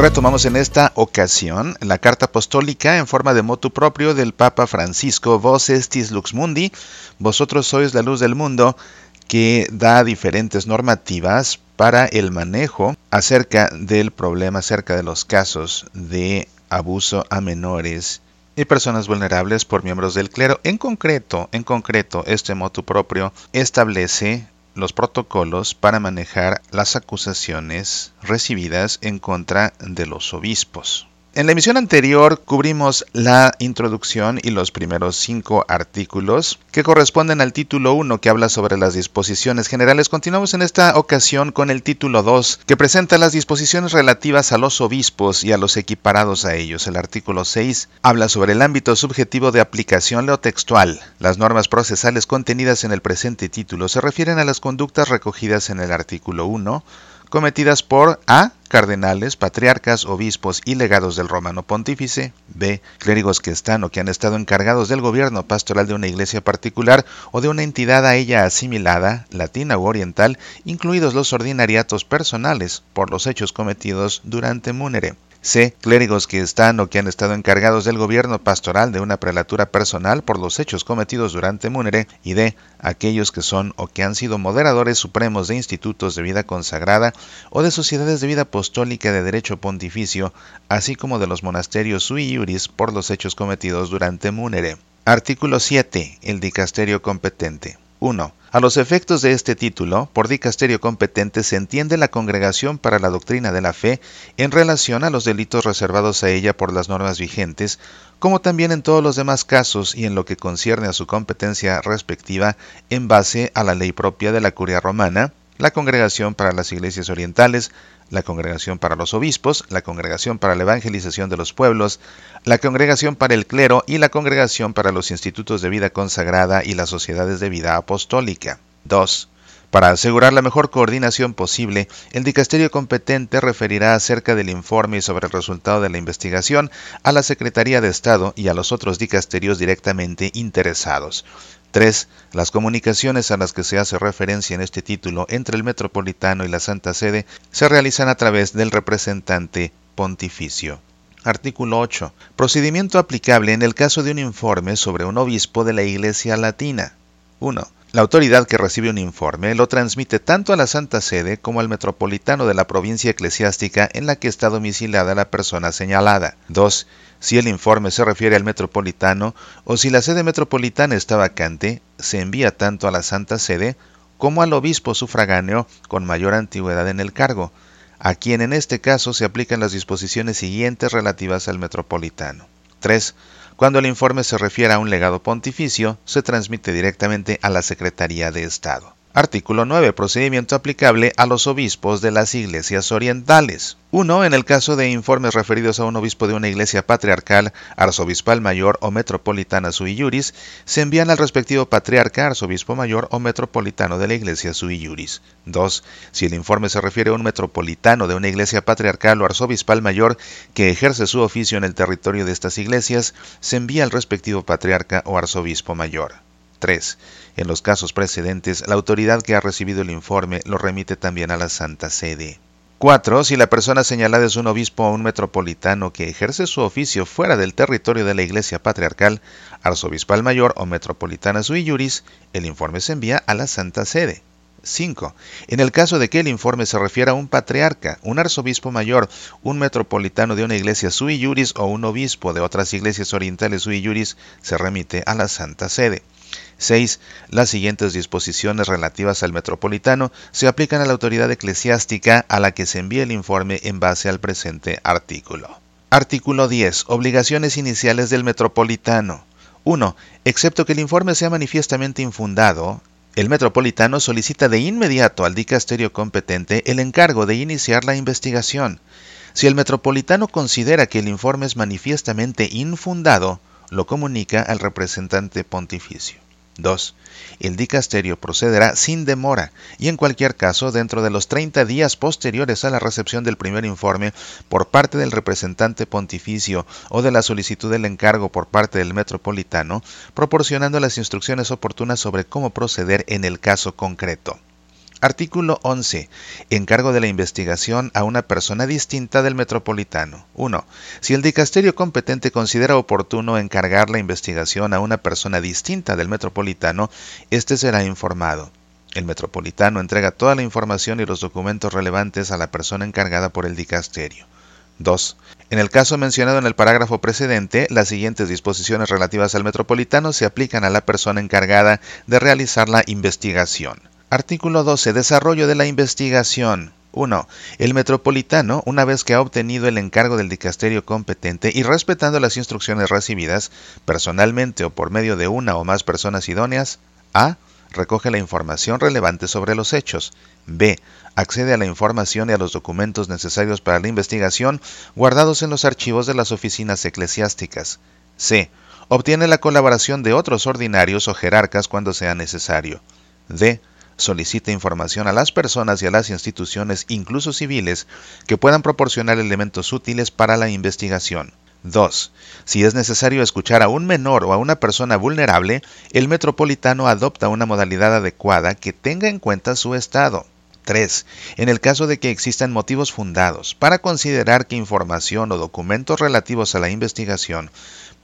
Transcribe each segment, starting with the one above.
Retomamos en esta ocasión la carta apostólica en forma de motu propio del Papa Francisco, Vos estis lux mundi, vosotros sois la luz del mundo, que da diferentes normativas para el manejo acerca del problema, acerca de los casos de abuso a menores y personas vulnerables por miembros del clero. En concreto, en concreto, este motu propio establece los protocolos para manejar las acusaciones recibidas en contra de los obispos. En la emisión anterior cubrimos la introducción y los primeros cinco artículos que corresponden al título 1 que habla sobre las disposiciones generales. Continuamos en esta ocasión con el título 2 que presenta las disposiciones relativas a los obispos y a los equiparados a ellos. El artículo 6 habla sobre el ámbito subjetivo de aplicación textual. Las normas procesales contenidas en el presente título se refieren a las conductas recogidas en el artículo 1 cometidas por A. Cardenales, patriarcas, obispos y legados del romano pontífice. B. Clérigos que están o que han estado encargados del gobierno pastoral de una iglesia particular o de una entidad a ella asimilada, latina u oriental, incluidos los ordinariatos personales, por los hechos cometidos durante Múnere. C. Clérigos que están o que han estado encargados del gobierno pastoral de una prelatura personal por los hechos cometidos durante Múnere. Y D. Aquellos que son o que han sido moderadores supremos de institutos de vida consagrada o de sociedades de vida apostólica de derecho pontificio, así como de los monasterios sui iuris por los hechos cometidos durante Múnere. Artículo 7. El dicasterio competente. 1. A los efectos de este título, por dicasterio competente se entiende la Congregación para la Doctrina de la Fe en relación a los delitos reservados a ella por las normas vigentes, como también en todos los demás casos y en lo que concierne a su competencia respectiva en base a la ley propia de la Curia Romana, la Congregación para las Iglesias Orientales, la Congregación para los Obispos, la Congregación para la Evangelización de los Pueblos, la Congregación para el Clero y la Congregación para los Institutos de Vida Consagrada y las Sociedades de Vida Apostólica. 2. Para asegurar la mejor coordinación posible, el dicasterio competente referirá acerca del informe sobre el resultado de la investigación a la Secretaría de Estado y a los otros dicasterios directamente interesados. 3. Las comunicaciones a las que se hace referencia en este título entre el Metropolitano y la Santa Sede se realizan a través del representante pontificio. Artículo 8. Procedimiento aplicable en el caso de un informe sobre un obispo de la Iglesia Latina. 1. La autoridad que recibe un informe lo transmite tanto a la Santa Sede como al metropolitano de la provincia eclesiástica en la que está domiciliada la persona señalada. 2 si el informe se refiere al metropolitano o si la sede metropolitana está vacante, se envía tanto a la Santa Sede como al obispo sufragáneo con mayor antigüedad en el cargo, a quien en este caso se aplican las disposiciones siguientes relativas al metropolitano. 3. Cuando el informe se refiere a un legado pontificio, se transmite directamente a la Secretaría de Estado. Artículo 9. Procedimiento aplicable a los obispos de las iglesias orientales. 1. En el caso de informes referidos a un obispo de una iglesia patriarcal, arzobispal mayor o metropolitana sui iuris, se envían al respectivo patriarca, arzobispo mayor o metropolitano de la iglesia sui iuris. 2. Si el informe se refiere a un metropolitano de una iglesia patriarcal o arzobispal mayor que ejerce su oficio en el territorio de estas iglesias, se envía al respectivo patriarca o arzobispo mayor. 3. En los casos precedentes, la autoridad que ha recibido el informe lo remite también a la Santa Sede. 4. Si la persona señalada es un obispo o un metropolitano que ejerce su oficio fuera del territorio de la Iglesia Patriarcal, arzobispal mayor o metropolitana sui iuris, el informe se envía a la Santa Sede. 5. En el caso de que el informe se refiera a un patriarca, un arzobispo mayor, un metropolitano de una iglesia sui iuris o un obispo de otras iglesias orientales sui iuris, se remite a la Santa Sede. 6. Las siguientes disposiciones relativas al metropolitano se aplican a la autoridad eclesiástica a la que se envía el informe en base al presente artículo. Artículo 10. Obligaciones iniciales del metropolitano. 1. Excepto que el informe sea manifiestamente infundado, el metropolitano solicita de inmediato al dicasterio competente el encargo de iniciar la investigación. Si el metropolitano considera que el informe es manifiestamente infundado, lo comunica al representante pontificio. 2. El dicasterio procederá sin demora y en cualquier caso dentro de los 30 días posteriores a la recepción del primer informe por parte del representante pontificio o de la solicitud del encargo por parte del metropolitano, proporcionando las instrucciones oportunas sobre cómo proceder en el caso concreto. Artículo 11. Encargo de la investigación a una persona distinta del metropolitano. 1. Si el dicasterio competente considera oportuno encargar la investigación a una persona distinta del metropolitano, éste será informado. El metropolitano entrega toda la información y los documentos relevantes a la persona encargada por el dicasterio. 2. En el caso mencionado en el parágrafo precedente, las siguientes disposiciones relativas al metropolitano se aplican a la persona encargada de realizar la investigación. Artículo 12. Desarrollo de la investigación. 1. El metropolitano, una vez que ha obtenido el encargo del dicasterio competente y respetando las instrucciones recibidas, personalmente o por medio de una o más personas idóneas, a. Recoge la información relevante sobre los hechos. b. Accede a la información y a los documentos necesarios para la investigación guardados en los archivos de las oficinas eclesiásticas. c. Obtiene la colaboración de otros ordinarios o jerarcas cuando sea necesario. d solicita información a las personas y a las instituciones, incluso civiles, que puedan proporcionar elementos útiles para la investigación. 2. Si es necesario escuchar a un menor o a una persona vulnerable, el metropolitano adopta una modalidad adecuada que tenga en cuenta su estado. 3. En el caso de que existan motivos fundados para considerar que información o documentos relativos a la investigación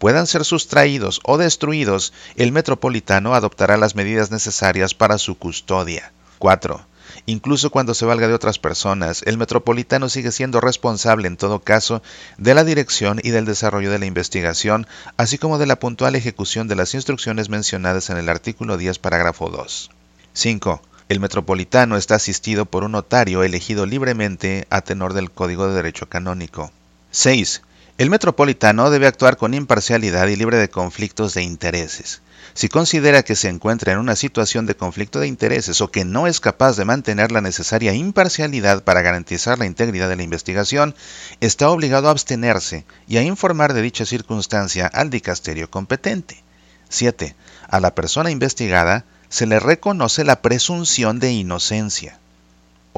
puedan ser sustraídos o destruidos, el metropolitano adoptará las medidas necesarias para su custodia. 4. Incluso cuando se valga de otras personas, el metropolitano sigue siendo responsable en todo caso de la dirección y del desarrollo de la investigación, así como de la puntual ejecución de las instrucciones mencionadas en el artículo 10, parágrafo 2. 5. El metropolitano está asistido por un notario elegido libremente a tenor del Código de Derecho Canónico. 6. El metropolitano debe actuar con imparcialidad y libre de conflictos de intereses. Si considera que se encuentra en una situación de conflicto de intereses o que no es capaz de mantener la necesaria imparcialidad para garantizar la integridad de la investigación, está obligado a abstenerse y a informar de dicha circunstancia al dicasterio competente. 7. A la persona investigada se le reconoce la presunción de inocencia.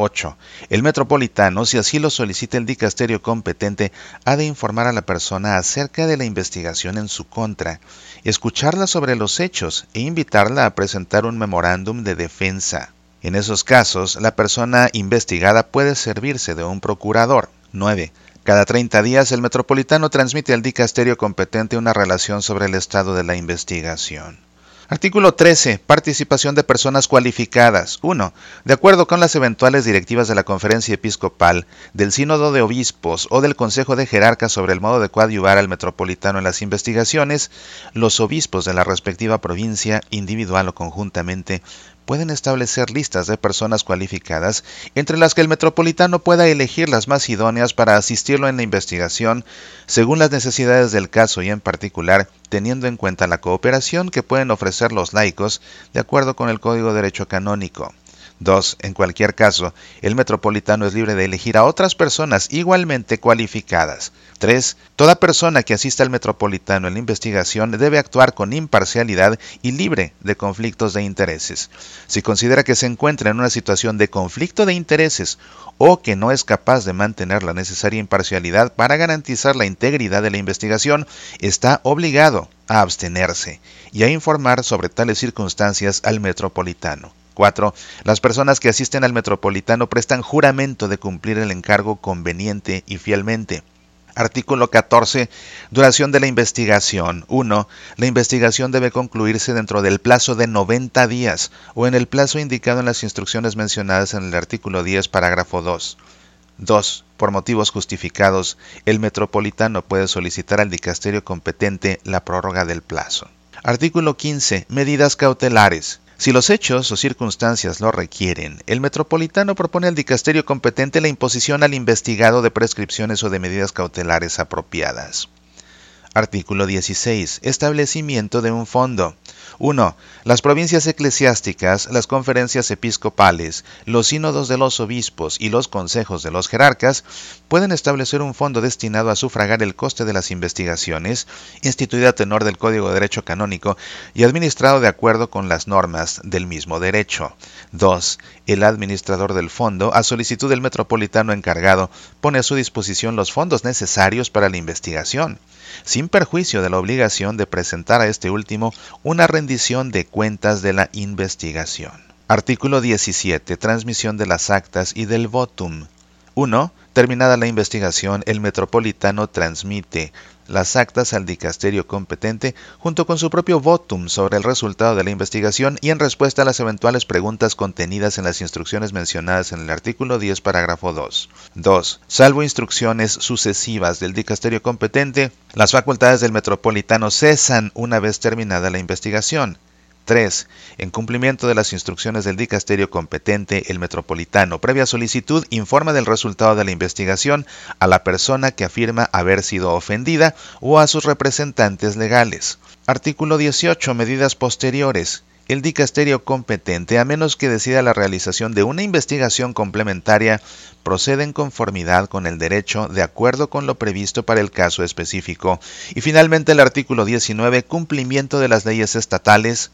8. El metropolitano, si así lo solicita el dicasterio competente, ha de informar a la persona acerca de la investigación en su contra, escucharla sobre los hechos e invitarla a presentar un memorándum de defensa. En esos casos, la persona investigada puede servirse de un procurador. 9. Cada 30 días el metropolitano transmite al dicasterio competente una relación sobre el estado de la investigación. Artículo 13. Participación de personas cualificadas. 1. De acuerdo con las eventuales directivas de la Conferencia Episcopal, del Sínodo de Obispos o del Consejo de Jerarcas sobre el modo de coadyuvar al metropolitano en las investigaciones, los obispos de la respectiva provincia, individual o conjuntamente, pueden establecer listas de personas cualificadas, entre las que el metropolitano pueda elegir las más idóneas para asistirlo en la investigación, según las necesidades del caso y en particular teniendo en cuenta la cooperación que pueden ofrecer los laicos de acuerdo con el Código de Derecho Canónico. 2. En cualquier caso, el metropolitano es libre de elegir a otras personas igualmente cualificadas. 3. Toda persona que asista al metropolitano en la investigación debe actuar con imparcialidad y libre de conflictos de intereses. Si considera que se encuentra en una situación de conflicto de intereses o que no es capaz de mantener la necesaria imparcialidad para garantizar la integridad de la investigación, está obligado a abstenerse y a informar sobre tales circunstancias al metropolitano. 4. Las personas que asisten al metropolitano prestan juramento de cumplir el encargo conveniente y fielmente. Artículo 14. Duración de la investigación. 1. La investigación debe concluirse dentro del plazo de 90 días o en el plazo indicado en las instrucciones mencionadas en el artículo 10, parágrafo 2. 2. Por motivos justificados, el metropolitano puede solicitar al dicasterio competente la prórroga del plazo. Artículo 15. Medidas cautelares. Si los hechos o circunstancias lo requieren, el metropolitano propone al dicasterio competente la imposición al investigado de prescripciones o de medidas cautelares apropiadas. Artículo 16. Establecimiento de un fondo. 1. Las provincias eclesiásticas, las conferencias episcopales, los sínodos de los obispos y los consejos de los jerarcas pueden establecer un fondo destinado a sufragar el coste de las investigaciones, instituido a tenor del Código de Derecho Canónico y administrado de acuerdo con las normas del mismo derecho. 2. El administrador del fondo, a solicitud del metropolitano encargado, pone a su disposición los fondos necesarios para la investigación sin perjuicio de la obligación de presentar a este último una rendición de cuentas de la investigación. Artículo 17. Transmisión de las actas y del votum. 1. Terminada la investigación, el metropolitano transmite las actas al dicasterio competente junto con su propio votum sobre el resultado de la investigación y en respuesta a las eventuales preguntas contenidas en las instrucciones mencionadas en el artículo 10, parágrafo 2. 2. Salvo instrucciones sucesivas del dicasterio competente, las facultades del metropolitano cesan una vez terminada la investigación. 3. En cumplimiento de las instrucciones del dicasterio competente, el metropolitano, previa solicitud, informa del resultado de la investigación a la persona que afirma haber sido ofendida o a sus representantes legales. Artículo 18. Medidas posteriores el dicasterio competente, a menos que decida la realización de una investigación complementaria, procede en conformidad con el derecho de acuerdo con lo previsto para el caso específico. Y finalmente el artículo 19, cumplimiento de las leyes estatales.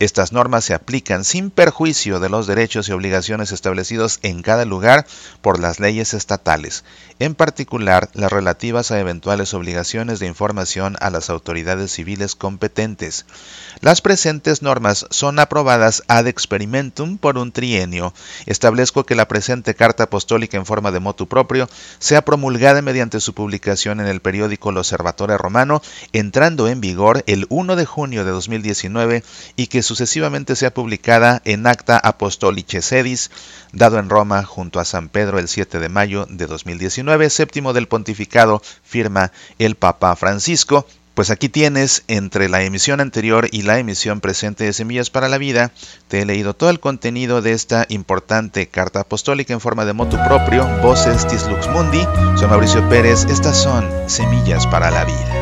Estas normas se aplican sin perjuicio de los derechos y obligaciones establecidos en cada lugar por las leyes estatales, en particular las relativas a eventuales obligaciones de información a las autoridades civiles competentes. Las presentes normas son aprobadas ad experimentum por un trienio. Establezco que la presente carta apostólica en forma de motu propio sea promulgada mediante su publicación en el periódico L'Osservatore Romano, entrando en vigor el 1 de junio de 2019 y que sucesivamente sea publicada en Acta Apostolice Sedis, dado en Roma junto a San Pedro el 7 de mayo de 2019, séptimo del pontificado, firma el Papa Francisco. Pues aquí tienes entre la emisión anterior y la emisión presente de Semillas para la Vida, te he leído todo el contenido de esta importante carta apostólica en forma de motu propio, Voces Tislux Mundi. Soy Mauricio Pérez, estas son Semillas para la Vida.